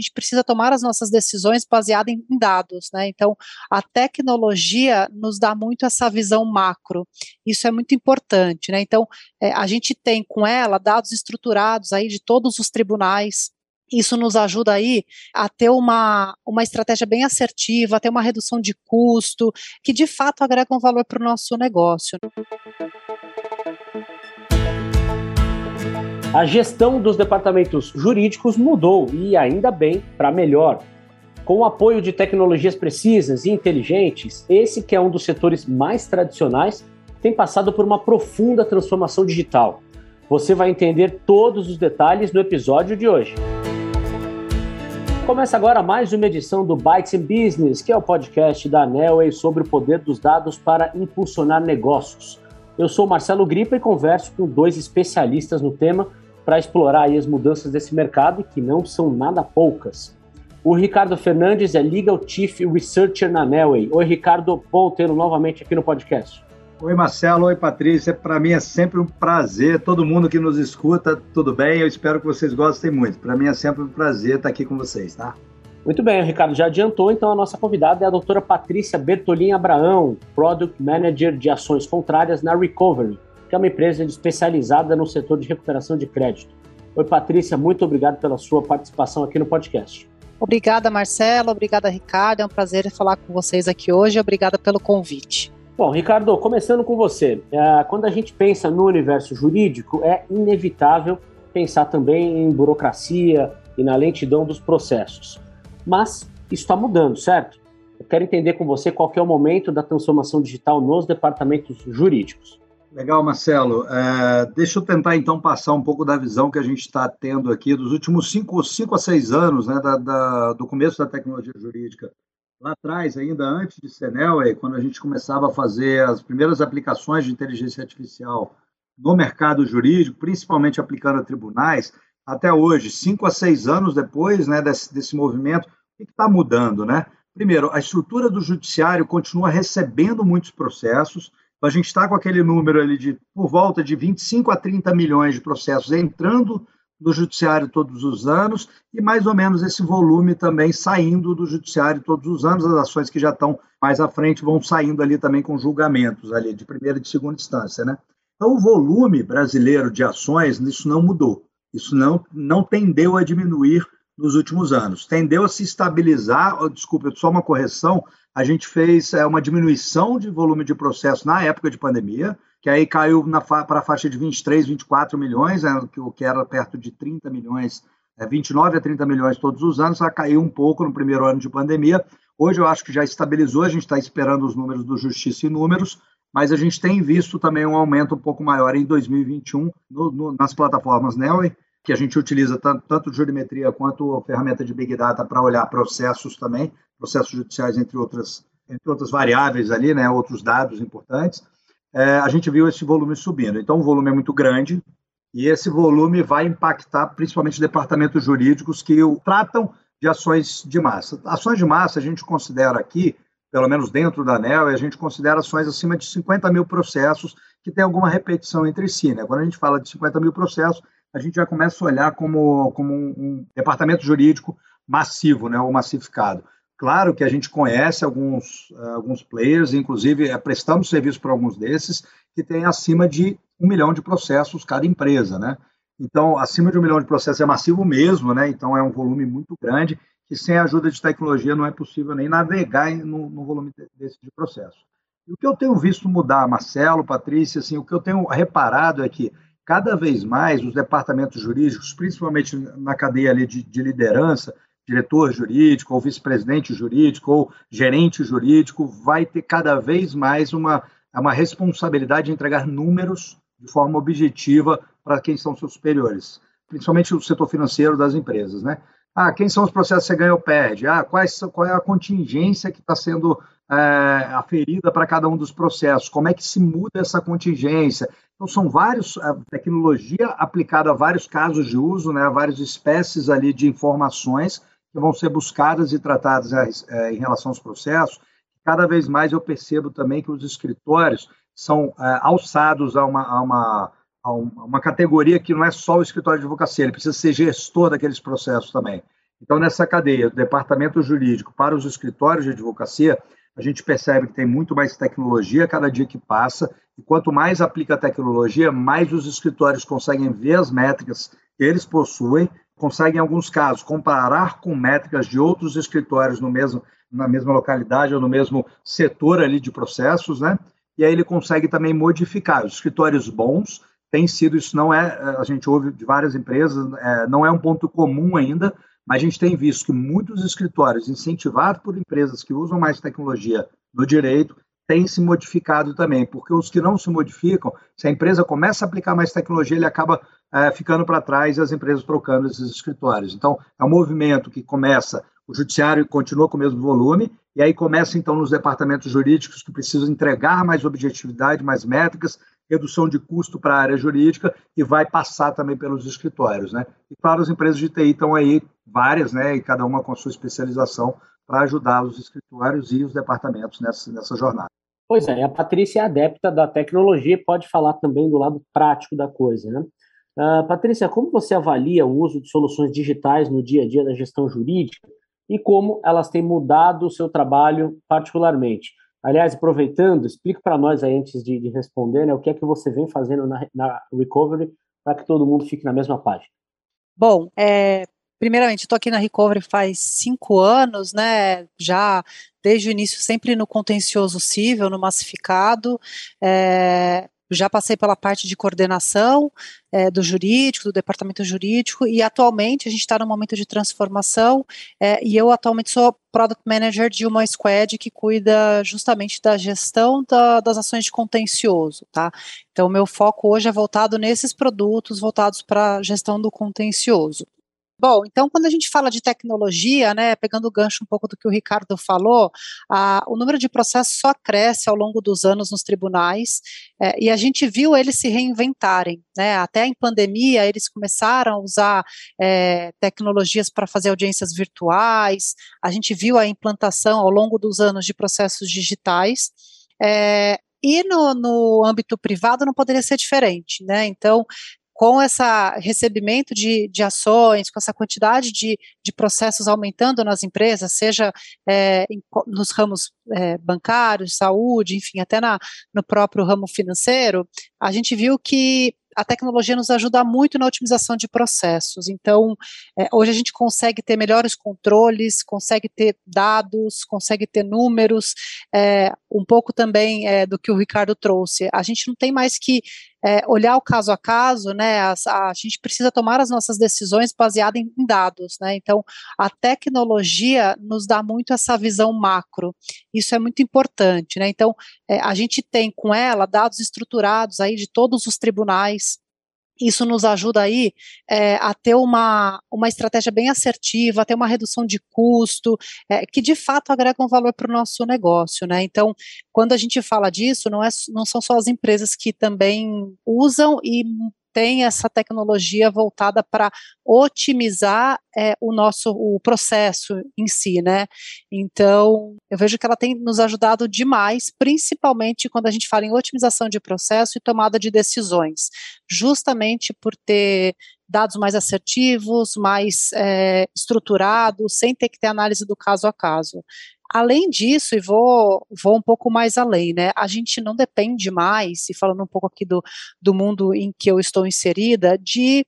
gente precisa tomar as nossas decisões baseadas em dados, né? Então, a tecnologia nos dá muito essa visão macro. Isso é muito importante, né? Então, é, a gente tem com ela dados estruturados aí de todos os tribunais, isso nos ajuda aí a ter uma, uma estratégia bem assertiva, a ter uma redução de custo, que de fato agrega um valor para o nosso negócio. A gestão dos departamentos jurídicos mudou e ainda bem para melhor. Com o apoio de tecnologias precisas e inteligentes, esse que é um dos setores mais tradicionais tem passado por uma profunda transformação digital. Você vai entender todos os detalhes no episódio de hoje. Começa agora mais uma edição do Bytes in Business, que é o podcast da Nelway sobre o poder dos dados para impulsionar negócios. Eu sou Marcelo Gripa e converso com dois especialistas no tema para explorar as mudanças desse mercado, que não são nada poucas. O Ricardo Fernandes é Legal Chief Researcher na Nelway. Oi, Ricardo, bom tê-lo novamente aqui no podcast. Oi, Marcelo. Oi, Patrícia. Para mim é sempre um prazer. Todo mundo que nos escuta, tudo bem? Eu espero que vocês gostem muito. Para mim é sempre um prazer estar aqui com vocês, tá? Muito bem, o Ricardo já adiantou, então a nossa convidada é a doutora Patrícia Bertolin Abraão, Product Manager de Ações Contrárias na Recovery, é uma empresa especializada no setor de recuperação de crédito. Oi, Patrícia, muito obrigado pela sua participação aqui no podcast. Obrigada, Marcelo. Obrigada, Ricardo. É um prazer falar com vocês aqui hoje. Obrigada pelo convite. Bom, Ricardo, começando com você. É, quando a gente pensa no universo jurídico, é inevitável pensar também em burocracia e na lentidão dos processos. Mas isso está mudando, certo? Eu quero entender com você qual é o momento da transformação digital nos departamentos jurídicos. Legal, Marcelo. É, deixa eu tentar então passar um pouco da visão que a gente está tendo aqui dos últimos cinco, cinco a seis anos, né, da, da, do começo da tecnologia jurídica lá atrás, ainda antes de Senel, quando a gente começava a fazer as primeiras aplicações de inteligência artificial no mercado jurídico, principalmente aplicando a tribunais, até hoje, cinco a seis anos depois né, desse, desse movimento, o que está mudando? Né? Primeiro, a estrutura do judiciário continua recebendo muitos processos, a gente está com aquele número ali de por volta de 25 a 30 milhões de processos entrando do judiciário todos os anos e mais ou menos esse volume também saindo do judiciário todos os anos. As ações que já estão mais à frente vão saindo ali também com julgamentos ali de primeira e de segunda instância, né? Então o volume brasileiro de ações isso não mudou. Isso não não tendeu a diminuir nos últimos anos. Tendeu a se estabilizar, desculpa, só uma correção, a gente fez é, uma diminuição de volume de processo na época de pandemia, que aí caiu para a faixa de 23, 24 milhões, né, o que era perto de 30 milhões, é, 29 a 30 milhões todos os anos, ela caiu um pouco no primeiro ano de pandemia. Hoje eu acho que já estabilizou, a gente está esperando os números do Justiça e Números, mas a gente tem visto também um aumento um pouco maior em 2021 no, no, nas plataformas Nelway, que a gente utiliza tanto, tanto jurimetria quanto ferramenta de Big Data para olhar processos também, processos judiciais, entre outras, entre outras variáveis ali, né, outros dados importantes é, a gente viu esse volume subindo. Então, o volume é muito grande e esse volume vai impactar principalmente departamentos jurídicos que tratam de ações de massa. Ações de massa a gente considera aqui, pelo menos dentro da ANEL, a gente considera ações acima de 50 mil processos que tem alguma repetição entre si. Né? Quando a gente fala de 50 mil processos, a gente já começa a olhar como, como um, um departamento jurídico massivo, né, ou massificado. Claro que a gente conhece alguns, alguns players, inclusive é, prestamos serviço para alguns desses, que têm acima de um milhão de processos cada empresa, né? Então, acima de um milhão de processos é massivo mesmo, né? Então, é um volume muito grande que sem a ajuda de tecnologia não é possível nem navegar no, no volume desse de processo. E o que eu tenho visto mudar, Marcelo, Patrícia, assim, o que eu tenho reparado é que cada vez mais os departamentos jurídicos, principalmente na cadeia de, de liderança, diretor jurídico, ou vice-presidente jurídico, ou gerente jurídico, vai ter cada vez mais uma, uma responsabilidade de entregar números de forma objetiva para quem são seus superiores, principalmente o setor financeiro das empresas, né? Ah, quem são os processos que você ganha ou perde? Ah, quais, qual é a contingência que está sendo é, aferida para cada um dos processos? Como é que se muda essa contingência? Então, são vários, a tecnologia aplicada a vários casos de uso, né, várias espécies ali de informações que vão ser buscadas e tratadas é, em relação aos processos. Cada vez mais eu percebo também que os escritórios são é, alçados a uma, a, uma, a uma categoria que não é só o escritório de advocacia, ele precisa ser gestor daqueles processos também. Então, nessa cadeia departamento jurídico para os escritórios de advocacia, a gente percebe que tem muito mais tecnologia cada dia que passa, e quanto mais aplica a tecnologia, mais os escritórios conseguem ver as métricas que eles possuem, conseguem, em alguns casos, comparar com métricas de outros escritórios no mesmo, na mesma localidade ou no mesmo setor ali de processos, né? E aí ele consegue também modificar. Os escritórios bons têm sido, isso não é, a gente ouve de várias empresas, é, não é um ponto comum ainda, mas a gente tem visto que muitos escritórios, incentivados por empresas que usam mais tecnologia no direito, têm se modificado também, porque os que não se modificam, se a empresa começa a aplicar mais tecnologia, ele acaba é, ficando para trás e as empresas trocando esses escritórios. Então, é um movimento que começa, o judiciário continua com o mesmo volume, e aí começa então nos departamentos jurídicos que precisam entregar mais objetividade, mais métricas, redução de custo para a área jurídica e vai passar também pelos escritórios, né? E claro, as empresas de TI estão aí várias, né? E cada uma com a sua especialização para ajudar os escritórios e os departamentos nessa, nessa jornada. Pois é, a Patrícia é adepta da tecnologia pode falar também do lado prático da coisa, né? Uh, Patrícia, como você avalia o uso de soluções digitais no dia a dia da gestão jurídica e como elas têm mudado o seu trabalho particularmente? Aliás, aproveitando, explique para nós aí, antes de, de, responder, né, o que é que você vem fazendo na, na Recovery para que todo mundo fique na mesma página. Bom, é, primeiramente, estou aqui na Recovery faz cinco anos, né? Já desde o início, sempre no contencioso civil, no massificado. É, já passei pela parte de coordenação é, do jurídico, do departamento jurídico, e atualmente a gente está num momento de transformação, é, e eu atualmente sou product manager de uma squad que cuida justamente da gestão da, das ações de contencioso, tá? Então, meu foco hoje é voltado nesses produtos voltados para a gestão do contencioso. Bom, então quando a gente fala de tecnologia, né, pegando o gancho um pouco do que o Ricardo falou, a, o número de processos só cresce ao longo dos anos nos tribunais é, e a gente viu eles se reinventarem, né, até em pandemia eles começaram a usar é, tecnologias para fazer audiências virtuais, a gente viu a implantação ao longo dos anos de processos digitais, é, e no, no, âmbito privado não poderia ser diferente, né? Então, com esse recebimento de, de ações, com essa quantidade de, de processos aumentando nas empresas, seja é, em, nos ramos é, bancários, saúde, enfim, até na, no próprio ramo financeiro, a gente viu que a tecnologia nos ajuda muito na otimização de processos. Então, é, hoje a gente consegue ter melhores controles, consegue ter dados, consegue ter números, é, um pouco também é, do que o Ricardo trouxe. A gente não tem mais que é, olhar o caso a caso, né? A, a, gente precisa tomar as nossas decisões baseadas em, em, dados, né? Então, a tecnologia nos dá muito essa visão macro. Isso é muito importante, né? Então, é, a gente tem com ela dados estruturados aí de todos os tribunais, isso nos ajuda aí é, a ter uma, uma estratégia bem assertiva, a ter uma redução de custo, é, que de fato agrega um valor para o nosso negócio, né? Então, quando a gente fala disso, não, é, não são só as empresas que também usam e tem essa tecnologia voltada para otimizar é, o nosso o processo em si, né? Então, eu vejo que ela tem nos ajudado demais, principalmente quando a gente fala em otimização de processo e tomada de decisões, justamente por ter dados mais assertivos, mais é, estruturados, sem ter que ter análise do caso a caso. Além disso, e vou, vou um pouco mais além, né? A gente não depende mais, e falando um pouco aqui do, do mundo em que eu estou inserida, de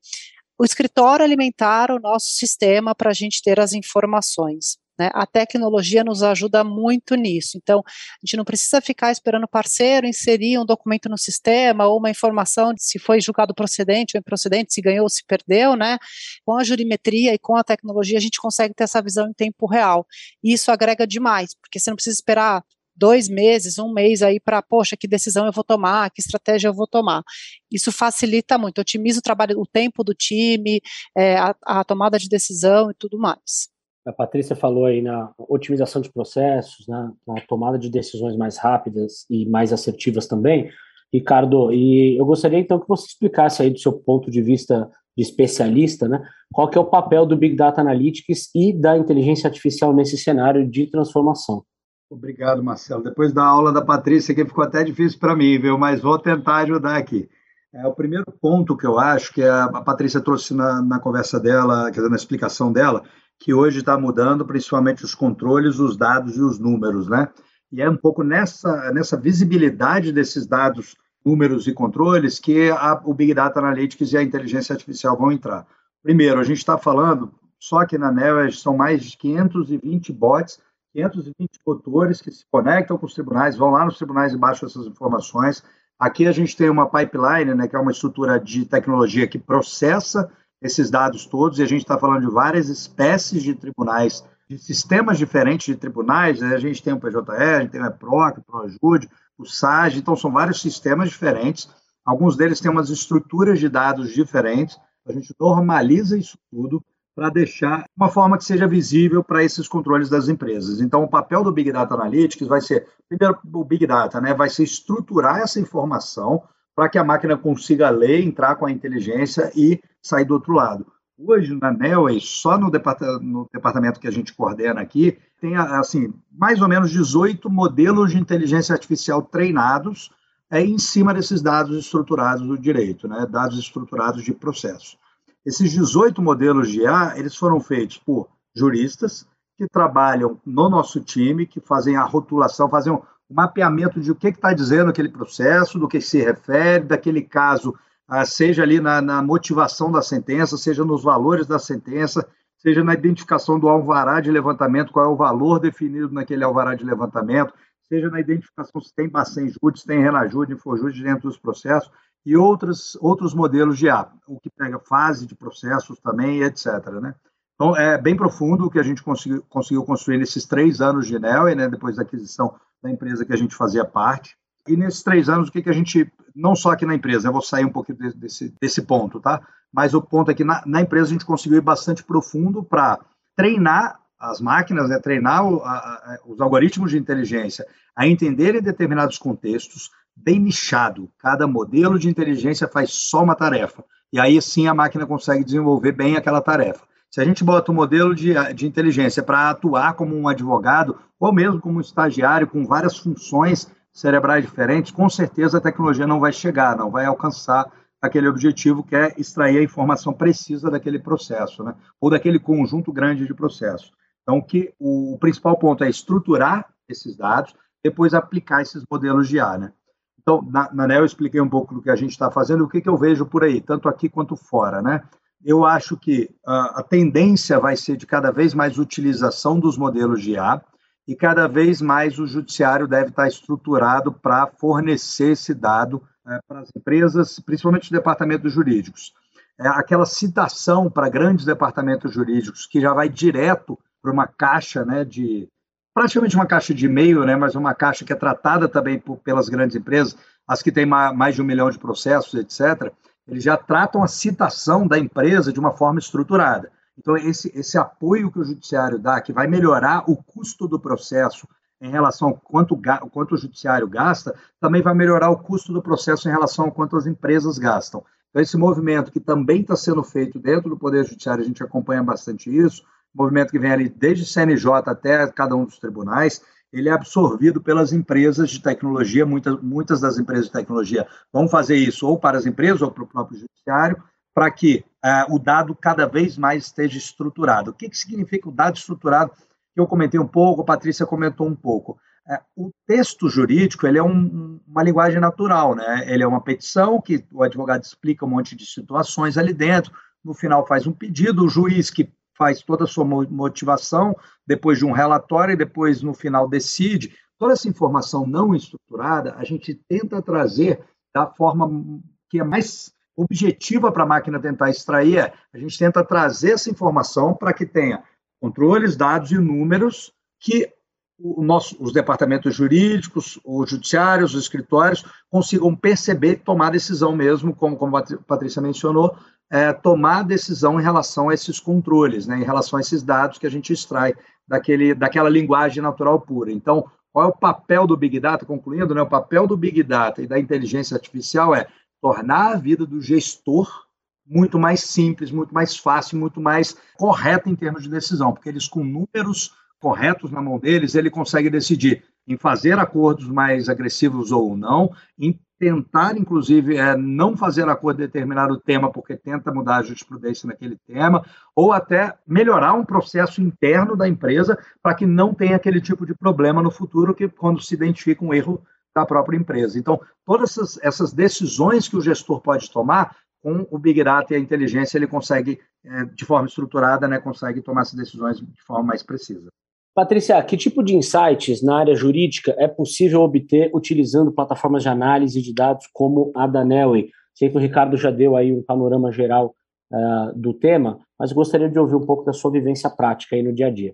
o escritório alimentar o nosso sistema para a gente ter as informações. Né? A tecnologia nos ajuda muito nisso. Então, a gente não precisa ficar esperando o parceiro inserir um documento no sistema ou uma informação de se foi julgado procedente ou improcedente, se ganhou ou se perdeu, né? Com a jurimetria e com a tecnologia, a gente consegue ter essa visão em tempo real. E isso agrega demais, porque você não precisa esperar dois meses, um mês aí para, poxa, que decisão eu vou tomar, que estratégia eu vou tomar. Isso facilita muito, otimiza o trabalho, o tempo do time, é, a, a tomada de decisão e tudo mais a Patrícia falou aí na otimização de processos, né, na tomada de decisões mais rápidas e mais assertivas também. Ricardo, e eu gostaria então que você explicasse aí do seu ponto de vista de especialista, né, qual que é o papel do Big Data Analytics e da inteligência artificial nesse cenário de transformação. Obrigado, Marcelo. Depois da aula da Patrícia, que ficou até difícil para mim, viu? Mas vou tentar ajudar aqui. É, o primeiro ponto que eu acho que a, a Patrícia trouxe na, na conversa dela, quer dizer, na explicação dela, que hoje está mudando, principalmente os controles, os dados e os números, né? E é um pouco nessa, nessa visibilidade desses dados, números e controles que a, o Big Data Analytics e a inteligência artificial vão entrar. Primeiro, a gente está falando, só que na NEL são mais de 520 bots, 520 motores que se conectam com os tribunais, vão lá nos tribunais e baixam essas informações. Aqui a gente tem uma pipeline, né, que é uma estrutura de tecnologia que processa esses dados todos, e a gente está falando de várias espécies de tribunais de sistemas diferentes de tribunais, né? a gente tem o PJR, a gente tem o EPROC, o ProAjude, o SAG, então são vários sistemas diferentes, alguns deles têm umas estruturas de dados diferentes, a gente normaliza isso tudo para deixar uma forma que seja visível para esses controles das empresas. Então, o papel do Big Data Analytics vai ser, primeiro, o Big Data, né, vai ser estruturar essa informação para que a máquina consiga ler, entrar com a inteligência e sair do outro lado. Hoje, na Nelway, só no, no departamento que a gente coordena aqui, tem, assim, mais ou menos 18 modelos de inteligência artificial treinados é, em cima desses dados estruturados do direito, né, dados estruturados de processo. Esses 18 modelos de IA, eles foram feitos por juristas que trabalham no nosso time, que fazem a rotulação, fazem um mapeamento de o que está dizendo aquele processo, do que se refere, daquele caso ah, seja ali na, na, motivação da sentença, seja nos valores da sentença, seja na identificação do alvará de levantamento, qual é o valor definido naquele alvará de levantamento, seja na identificação se tem Bacen Júdice, se tem Renajude, Infojude dentro dos processos, e outros, outros modelos de A, o que pega fase de processos também, etc. Né? Então, é bem profundo o que a gente conseguiu, conseguiu construir nesses três anos de Nelway, né, depois da aquisição da empresa que a gente fazia parte. E nesses três anos, o que, que a gente, não só aqui na empresa, eu vou sair um pouquinho desse, desse ponto, tá? Mas o ponto é que na, na empresa a gente conseguiu ir bastante profundo para treinar as máquinas, né, treinar o, a, a, os algoritmos de inteligência a entenderem determinados contextos, bem nichado. Cada modelo de inteligência faz só uma tarefa. E aí sim a máquina consegue desenvolver bem aquela tarefa. Se a gente bota um modelo de, de inteligência para atuar como um advogado, ou mesmo como um estagiário com várias funções cerebrais diferentes, com certeza a tecnologia não vai chegar, não vai alcançar aquele objetivo que é extrair a informação precisa daquele processo, né? ou daquele conjunto grande de processos. Então, que o, o principal ponto é estruturar esses dados, depois aplicar esses modelos de IA. Né? Então, na, na NEL eu expliquei um pouco do que a gente está fazendo, o que, que eu vejo por aí, tanto aqui quanto fora. Né? Eu acho que a, a tendência vai ser de cada vez mais utilização dos modelos de IA, e cada vez mais o judiciário deve estar estruturado para fornecer esse dado é, para as empresas, principalmente os departamentos jurídicos. É, aquela citação para grandes departamentos jurídicos que já vai direto para uma caixa né, de praticamente uma caixa de e-mail, né, mas uma caixa que é tratada também por, pelas grandes empresas, as que têm mais de um milhão de processos, etc. Eles já tratam a citação da empresa de uma forma estruturada. Então, esse, esse apoio que o judiciário dá, que vai melhorar o custo do processo em relação ao quanto, quanto o judiciário gasta, também vai melhorar o custo do processo em relação ao quanto as empresas gastam. Então, esse movimento que também está sendo feito dentro do Poder Judiciário, a gente acompanha bastante isso, movimento que vem ali desde CNJ até cada um dos tribunais, ele é absorvido pelas empresas de tecnologia, muitas, muitas das empresas de tecnologia vão fazer isso ou para as empresas ou para o próprio judiciário, para que uh, o dado cada vez mais esteja estruturado. O que, que significa o dado estruturado? Eu comentei um pouco, a Patrícia comentou um pouco. Uh, o texto jurídico ele é um, uma linguagem natural, né? Ele é uma petição que o advogado explica um monte de situações ali dentro, no final faz um pedido, o juiz que faz toda a sua motivação, depois de um relatório, e depois no final decide. Toda essa informação não estruturada, a gente tenta trazer da forma que é mais objetiva para a máquina tentar extrair é a gente tenta trazer essa informação para que tenha controles, dados e números que nosso, os departamentos jurídicos, os judiciários, os escritórios consigam perceber e tomar decisão mesmo, como, como a Patrícia mencionou, é, tomar decisão em relação a esses controles, né, em relação a esses dados que a gente extrai daquele, daquela linguagem natural pura. Então, qual é o papel do Big Data? Concluindo, né, o papel do Big Data e da inteligência artificial é tornar a vida do gestor muito mais simples, muito mais fácil, muito mais correta em termos de decisão, porque eles com números, corretos na mão deles, ele consegue decidir em fazer acordos mais agressivos ou não, em tentar, inclusive, é, não fazer acordo em determinado tema porque tenta mudar a jurisprudência naquele tema, ou até melhorar um processo interno da empresa para que não tenha aquele tipo de problema no futuro que quando se identifica um erro da própria empresa. Então, todas essas, essas decisões que o gestor pode tomar com o Big Data e a inteligência, ele consegue, é, de forma estruturada, né, consegue tomar essas decisões de forma mais precisa. Patrícia, que tipo de insights na área jurídica é possível obter utilizando plataformas de análise de dados como a da Nelway? Sei que o Ricardo já deu aí um panorama geral uh, do tema, mas gostaria de ouvir um pouco da sua vivência prática aí no dia a dia.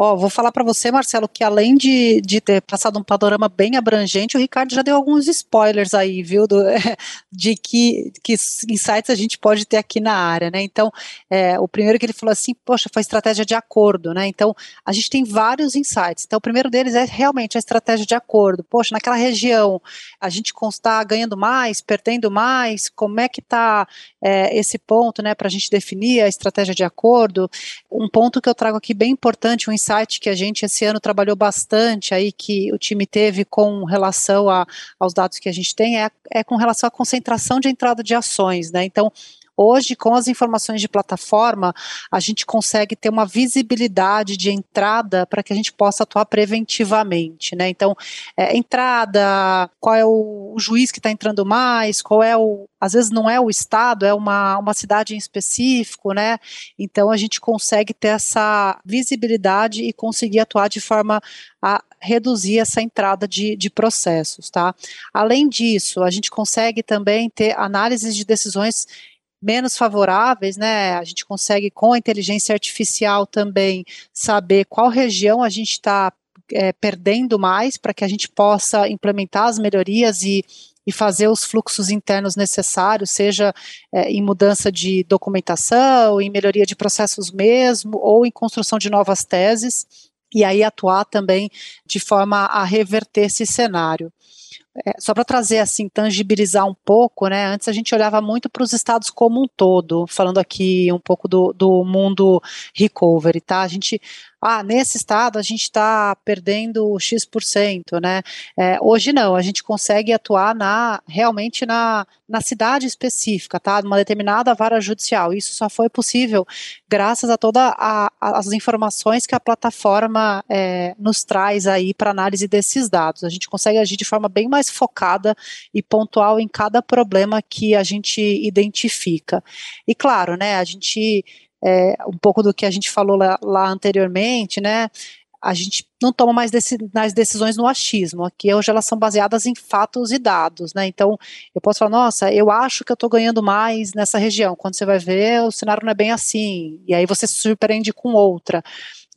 Ó, vou falar para você, Marcelo, que além de, de ter passado um panorama bem abrangente, o Ricardo já deu alguns spoilers aí, viu, do, de que, que insights a gente pode ter aqui na área, né? Então, é, o primeiro que ele falou assim, poxa, foi estratégia de acordo, né? Então, a gente tem vários insights. Então, o primeiro deles é realmente a estratégia de acordo. Poxa, naquela região, a gente está ganhando mais, perdendo mais, como é que está é, esse ponto, né, para a gente definir a estratégia de acordo? Um ponto que eu trago aqui bem importante, um insight insight que a gente esse ano trabalhou bastante aí, que o time teve com relação a, aos dados que a gente tem, é, é com relação à concentração de entrada de ações, né? Então, Hoje, com as informações de plataforma, a gente consegue ter uma visibilidade de entrada para que a gente possa atuar preventivamente, né? Então, é, entrada, qual é o, o juiz que está entrando mais, qual é o, às vezes não é o estado, é uma, uma cidade em específico, né? Então a gente consegue ter essa visibilidade e conseguir atuar de forma a reduzir essa entrada de, de processos, tá? Além disso, a gente consegue também ter análises de decisões menos favoráveis, né? A gente consegue com a inteligência artificial também saber qual região a gente está é, perdendo mais para que a gente possa implementar as melhorias e, e fazer os fluxos internos necessários, seja é, em mudança de documentação, em melhoria de processos mesmo, ou em construção de novas teses, e aí atuar também de forma a reverter esse cenário é, só para trazer assim, tangibilizar um pouco, né? Antes a gente olhava muito para os estados como um todo, falando aqui um pouco do, do mundo recovery, tá? A gente ah, nesse estado a gente está perdendo X%, né? É, hoje não, a gente consegue atuar na realmente na, na cidade específica, tá? Numa determinada vara judicial. Isso só foi possível graças a todas as informações que a plataforma é, nos traz aí para análise desses dados. A gente consegue agir de forma bem mais focada e pontual em cada problema que a gente identifica. E claro, né? A gente é, um pouco do que a gente falou lá, lá anteriormente, né? A gente não toma mais deci decisões no achismo. Aqui hoje elas são baseadas em fatos e dados, né? Então eu posso falar, nossa, eu acho que eu estou ganhando mais nessa região. Quando você vai ver, o cenário não é bem assim. E aí você se surpreende com outra.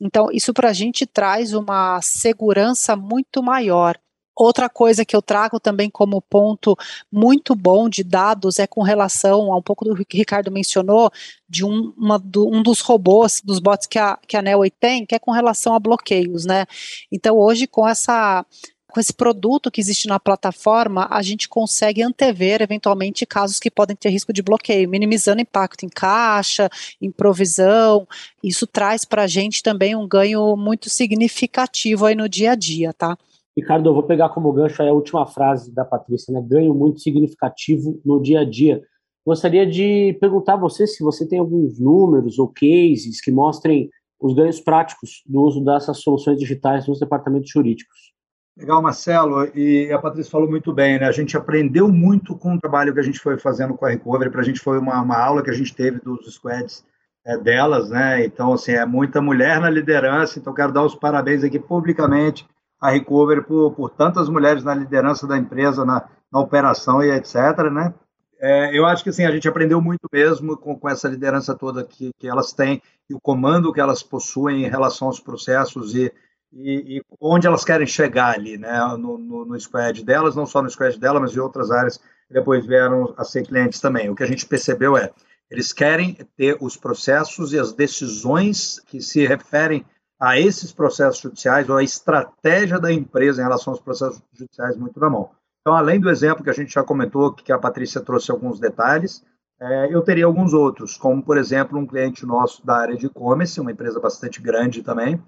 Então, isso para a gente traz uma segurança muito maior. Outra coisa que eu trago também como ponto muito bom de dados é com relação a um pouco do que o Ricardo mencionou, de um, uma, do, um dos robôs, dos bots que a, que a Nelway tem, que é com relação a bloqueios, né? Então, hoje, com essa com esse produto que existe na plataforma, a gente consegue antever eventualmente casos que podem ter risco de bloqueio, minimizando impacto em caixa, em provisão. Isso traz para a gente também um ganho muito significativo aí no dia a dia, tá? Ricardo, eu vou pegar como gancho a última frase da Patrícia, né? Ganho muito significativo no dia a dia. Gostaria de perguntar a você se você tem alguns números ou cases que mostrem os ganhos práticos do uso dessas soluções digitais nos departamentos jurídicos. Legal, Marcelo. E a Patrícia falou muito bem, né? A gente aprendeu muito com o trabalho que a gente foi fazendo com a Recovery. Para a gente foi uma, uma, aula que a gente teve dos squads é, delas, né? Então, assim, é muita mulher na liderança. Então, quero dar os parabéns aqui publicamente a Recovery por, por tantas mulheres na liderança da empresa, na, na operação e etc. Né? É, eu acho que assim, a gente aprendeu muito mesmo com, com essa liderança toda que, que elas têm e o comando que elas possuem em relação aos processos e, e, e onde elas querem chegar ali, né, no, no, no, squad delas, não só no squad dela, mas em outras áreas que depois vieram a ser clientes também. O que a gente percebeu é, eles querem ter os processos e as decisões que se referem a esses processos judiciais ou a estratégia da empresa em relação aos processos judiciais muito na mão. Então, além do exemplo que a gente já comentou, que a Patrícia trouxe alguns detalhes, é, eu teria alguns outros, como, por exemplo, um cliente nosso da área de e-commerce, uma empresa bastante grande também,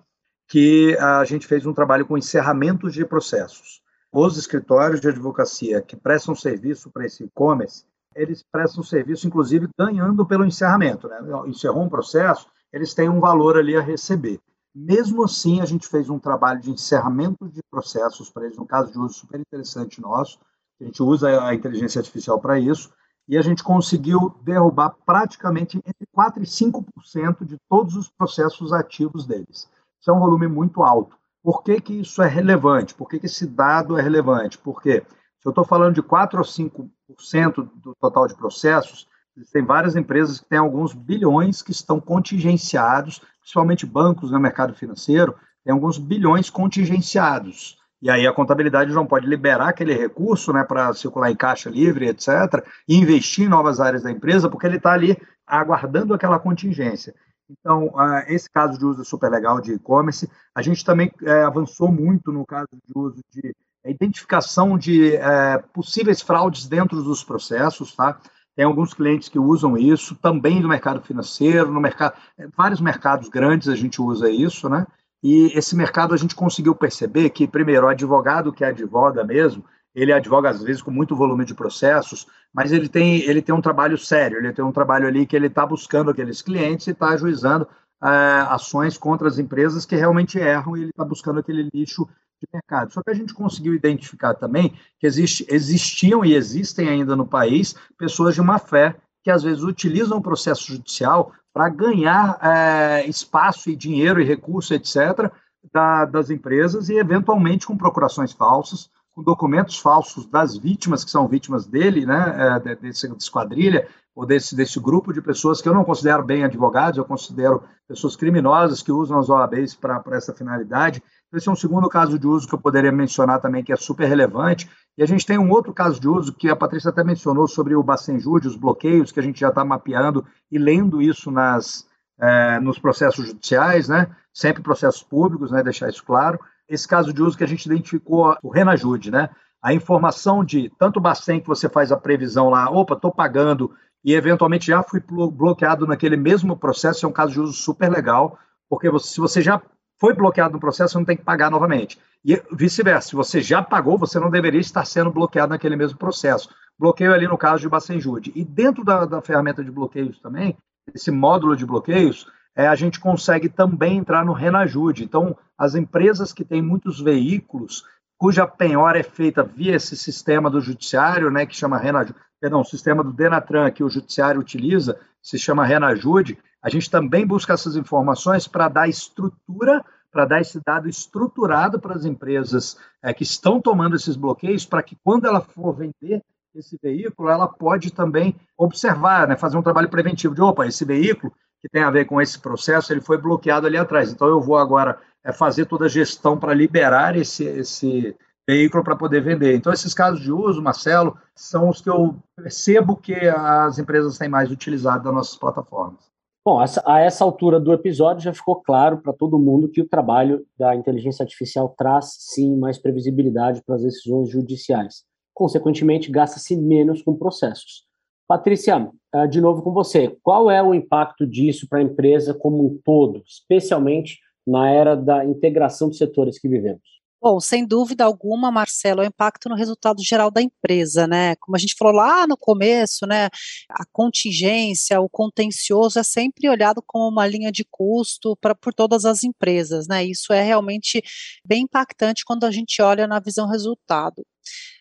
que a gente fez um trabalho com encerramentos de processos. Os escritórios de advocacia que prestam serviço para esse e-commerce, eles prestam serviço, inclusive, ganhando pelo encerramento. Né? Encerrou um processo, eles têm um valor ali a receber. Mesmo assim, a gente fez um trabalho de encerramento de processos para eles, um caso de uso super interessante nosso. A gente usa a inteligência artificial para isso, e a gente conseguiu derrubar praticamente entre 4% e 5% de todos os processos ativos deles. Isso é um volume muito alto. Por que, que isso é relevante? Por que, que esse dado é relevante? Porque se eu estou falando de 4% ou 5% do total de processos, tem várias empresas que têm alguns bilhões que estão contingenciados, principalmente bancos no mercado financeiro, tem alguns bilhões contingenciados. E aí a contabilidade não pode liberar aquele recurso né, para circular em caixa livre, etc., e investir em novas áreas da empresa, porque ele está ali aguardando aquela contingência. Então, uh, esse caso de uso é super legal de e-commerce. A gente também uh, avançou muito no caso de uso de uh, identificação de é, possíveis fraudes dentro dos processos, tá? Tem alguns clientes que usam isso, também no mercado financeiro, no mercado, vários mercados grandes a gente usa isso, né? E esse mercado a gente conseguiu perceber que, primeiro, o advogado que advoga mesmo, ele advoga às vezes com muito volume de processos, mas ele tem, ele tem um trabalho sério, ele tem um trabalho ali que ele está buscando aqueles clientes e está ajuizando é, ações contra as empresas que realmente erram e ele está buscando aquele lixo de mercado. Só que a gente conseguiu identificar também que existe, existiam e existem ainda no país pessoas de má fé que às vezes utilizam o processo judicial para ganhar é, espaço e dinheiro e recurso, etc., da, das empresas e, eventualmente, com procurações falsas, com documentos falsos das vítimas, que são vítimas dele, né, é, desse, desse quadrilha, ou desse, desse grupo de pessoas que eu não considero bem advogados, eu considero pessoas criminosas que usam as OABs para essa finalidade. Esse é um segundo caso de uso que eu poderia mencionar também, que é super relevante. E a gente tem um outro caso de uso que a Patrícia até mencionou sobre o Bacenjude, os bloqueios, que a gente já está mapeando e lendo isso nas, é, nos processos judiciais, né? sempre processos públicos, né? deixar isso claro esse caso de uso que a gente identificou, o Renajude, né? A informação de tanto o Bacen que você faz a previsão lá, opa, estou pagando e eventualmente já fui bloqueado naquele mesmo processo, é um caso de uso super legal, porque você, se você já foi bloqueado no processo, você não tem que pagar novamente. E vice-versa, se você já pagou, você não deveria estar sendo bloqueado naquele mesmo processo. Bloqueio ali no caso de Bacenjude. E dentro da, da ferramenta de bloqueios também, esse módulo de bloqueios, é, a gente consegue também entrar no Renajude. Então, as empresas que têm muitos veículos, cuja penhora é feita via esse sistema do judiciário, né, que chama Renajude, perdão, o sistema do Denatran que o judiciário utiliza, se chama Renajude, a gente também busca essas informações para dar estrutura, para dar esse dado estruturado para as empresas é, que estão tomando esses bloqueios, para que quando ela for vender esse veículo, ela pode também observar, né, fazer um trabalho preventivo de, opa, esse veículo que tem a ver com esse processo, ele foi bloqueado ali atrás. Então, eu vou agora é, fazer toda a gestão para liberar esse, esse veículo para poder vender. Então, esses casos de uso, Marcelo, são os que eu percebo que as empresas têm mais utilizado das nossas plataformas. Bom, a essa altura do episódio já ficou claro para todo mundo que o trabalho da inteligência artificial traz, sim, mais previsibilidade para as decisões judiciais. Consequentemente, gasta-se menos com processos. Patrícia, ah, de novo com você. Qual é o impacto disso para a empresa como um todo, especialmente na era da integração de setores que vivemos? Bom, sem dúvida alguma, Marcelo, é o impacto no resultado geral da empresa, né? Como a gente falou lá no começo, né? A contingência, o contencioso é sempre olhado como uma linha de custo para por todas as empresas, né? Isso é realmente bem impactante quando a gente olha na visão resultado.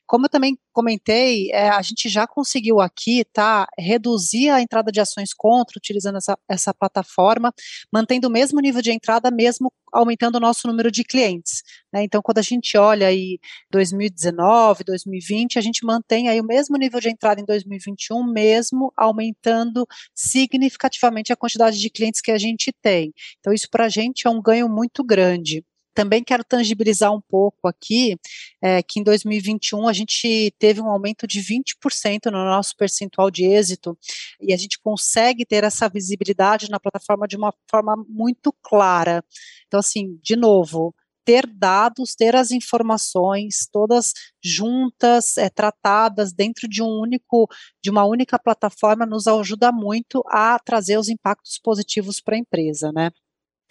Como eu também comentei, é, a gente já conseguiu aqui, tá, reduzir a entrada de ações contra utilizando essa, essa plataforma, mantendo o mesmo nível de entrada, mesmo aumentando o nosso número de clientes. Né? Então, quando a gente olha aí 2019, 2020, a gente mantém aí o mesmo nível de entrada em 2021, mesmo aumentando significativamente a quantidade de clientes que a gente tem. Então, isso para a gente é um ganho muito grande também quero tangibilizar um pouco aqui é, que em 2021 a gente teve um aumento de 20% no nosso percentual de êxito e a gente consegue ter essa visibilidade na plataforma de uma forma muito clara. Então, assim, de novo, ter dados, ter as informações todas juntas, é, tratadas dentro de um único, de uma única plataforma, nos ajuda muito a trazer os impactos positivos para a empresa, né?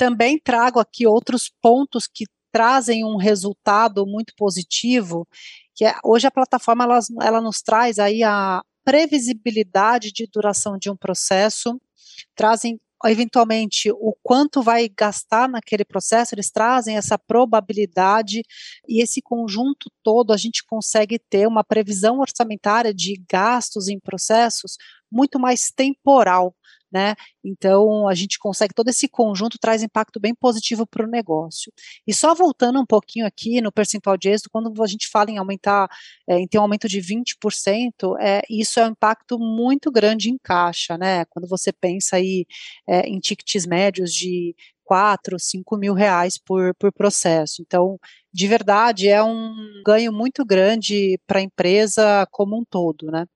Também trago aqui outros pontos que trazem um resultado muito positivo, que é, hoje a plataforma ela, ela nos traz aí a previsibilidade de duração de um processo, trazem eventualmente o quanto vai gastar naquele processo, eles trazem essa probabilidade e esse conjunto todo a gente consegue ter uma previsão orçamentária de gastos em processos muito mais temporal né? Então a gente consegue todo esse conjunto traz impacto bem positivo para o negócio. E só voltando um pouquinho aqui no percentual de êxito, quando a gente fala em aumentar, é, em ter um aumento de 20%, é, isso é um impacto muito grande em caixa, né? Quando você pensa aí é, em tickets médios de 4, 5 mil reais por, por processo. Então, de verdade, é um ganho muito grande para a empresa como um todo, né?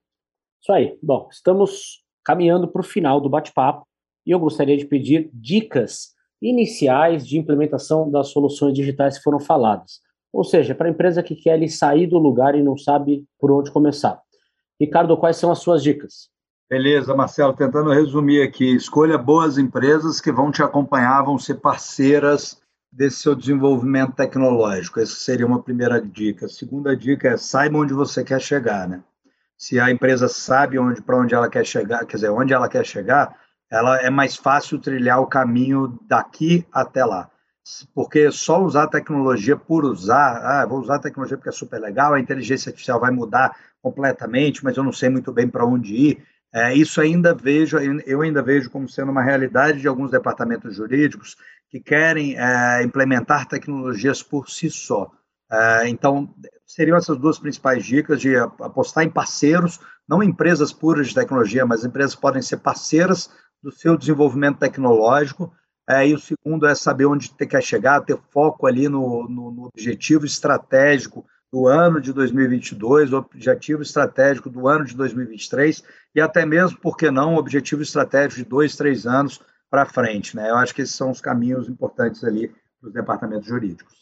Isso aí. Bom, estamos caminhando para o final do bate-papo e eu gostaria de pedir dicas iniciais de implementação das soluções digitais que foram faladas. Ou seja, para a empresa que quer sair do lugar e não sabe por onde começar. Ricardo, quais são as suas dicas? Beleza, Marcelo, tentando resumir aqui, escolha boas empresas que vão te acompanhar, vão ser parceiras desse seu desenvolvimento tecnológico. Essa seria uma primeira dica. A segunda dica é saiba onde você quer chegar, né? Se a empresa sabe onde para onde ela quer chegar, quer dizer, onde ela quer chegar, ela é mais fácil trilhar o caminho daqui até lá. Porque só usar a tecnologia por usar, ah, vou usar a tecnologia porque é super legal, a inteligência artificial vai mudar completamente, mas eu não sei muito bem para onde ir. É, isso ainda vejo, eu ainda vejo como sendo uma realidade de alguns departamentos jurídicos que querem é, implementar tecnologias por si só. É, então, seriam essas duas principais dicas de apostar em parceiros, não empresas puras de tecnologia, mas empresas podem ser parceiras do seu desenvolvimento tecnológico. É, e o segundo é saber onde você quer chegar, ter foco ali no, no, no objetivo estratégico do ano de 2022, o objetivo estratégico do ano de 2023 e até mesmo, por que não, o objetivo estratégico de dois, três anos para frente. Né? Eu acho que esses são os caminhos importantes ali para os departamentos jurídicos.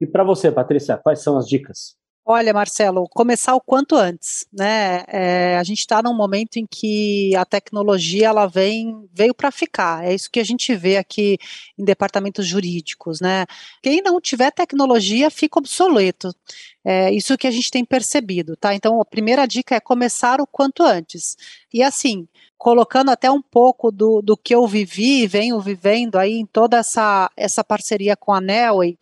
E para você, Patrícia, quais são as dicas? Olha, Marcelo, começar o quanto antes, né? É, a gente está num momento em que a tecnologia ela vem veio para ficar. É isso que a gente vê aqui em departamentos jurídicos, né? Quem não tiver tecnologia fica obsoleto. É isso que a gente tem percebido, tá? Então, a primeira dica é começar o quanto antes. E assim, colocando até um pouco do, do que eu vivi e venho vivendo aí em toda essa, essa parceria com a Nelway,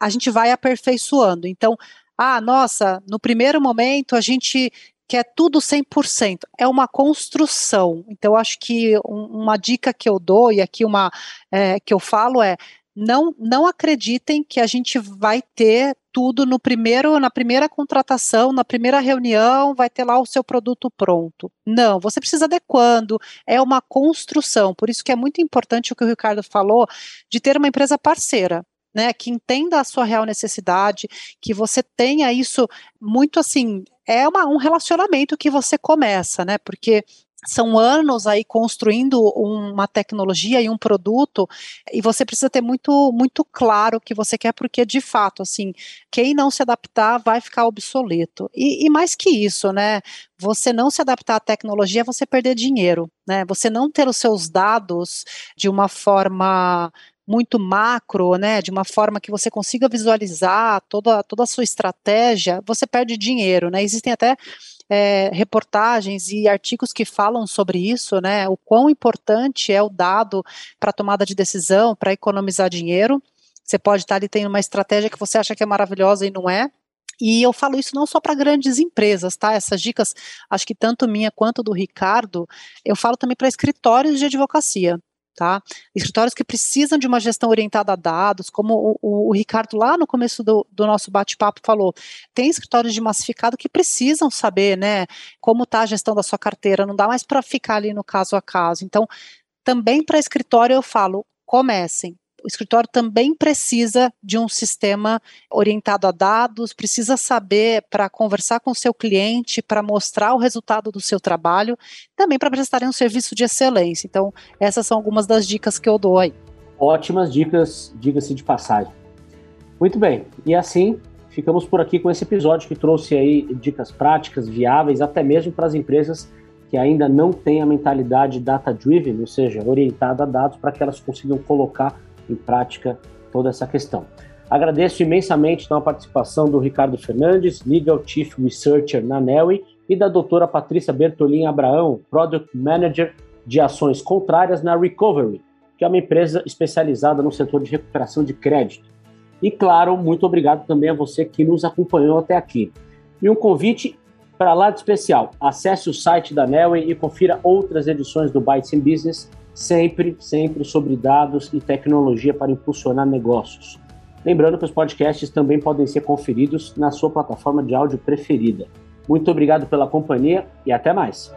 a gente vai aperfeiçoando. Então, ah, nossa, no primeiro momento a gente quer tudo 100%. É uma construção. Então, acho que um, uma dica que eu dou e aqui uma é, que eu falo é não, não acreditem que a gente vai ter tudo no primeiro, na primeira contratação, na primeira reunião, vai ter lá o seu produto pronto. Não, você precisa adequando, é uma construção. Por isso que é muito importante o que o Ricardo falou de ter uma empresa parceira né, que entenda a sua real necessidade, que você tenha isso muito assim, é uma, um relacionamento que você começa, né, porque são anos aí construindo uma tecnologia e um produto e você precisa ter muito muito claro o que você quer porque de fato assim quem não se adaptar vai ficar obsoleto. E, e mais que isso né você não se adaptar à tecnologia é você perder dinheiro né você não ter os seus dados de uma forma muito macro, né, de uma forma que você consiga visualizar toda, toda a sua estratégia, você perde dinheiro, né? Existem até é, reportagens e artigos que falam sobre isso, né? O quão importante é o dado para tomada de decisão, para economizar dinheiro. Você pode estar ali tendo uma estratégia que você acha que é maravilhosa e não é. E eu falo isso não só para grandes empresas, tá? Essas dicas, acho que tanto minha quanto do Ricardo, eu falo também para escritórios de advocacia tá? Escritórios que precisam de uma gestão orientada a dados, como o, o, Ricardo lá no começo do, do nosso bate-papo falou, tem escritórios de massificado que precisam saber, né, como está a gestão da sua carteira, não dá mais para ficar ali no caso a caso. Então, também para escritório eu falo, comecem, o escritório também precisa de um sistema orientado a dados, precisa saber para conversar com o seu cliente, para mostrar o resultado do seu trabalho, também para prestarem um serviço de excelência. Então, essas são algumas das dicas que eu dou aí. Ótimas dicas, diga-se de passagem. Muito bem, e assim ficamos por aqui com esse episódio que trouxe aí dicas práticas, viáveis, até mesmo para as empresas que ainda não têm a mentalidade data-driven, ou seja, orientada a dados, para que elas consigam colocar em prática toda essa questão. Agradeço imensamente então, a participação do Ricardo Fernandes, Legal Chief Researcher na Nelly, e da doutora Patrícia Bertolin Abraão, Product Manager de Ações Contrárias na Recovery, que é uma empresa especializada no setor de recuperação de crédito. E claro, muito obrigado também a você que nos acompanhou até aqui. E um convite para lá de especial. Acesse o site da Nelway e confira outras edições do Bytes in Business, sempre, sempre sobre dados e tecnologia para impulsionar negócios. Lembrando que os podcasts também podem ser conferidos na sua plataforma de áudio preferida. Muito obrigado pela companhia e até mais.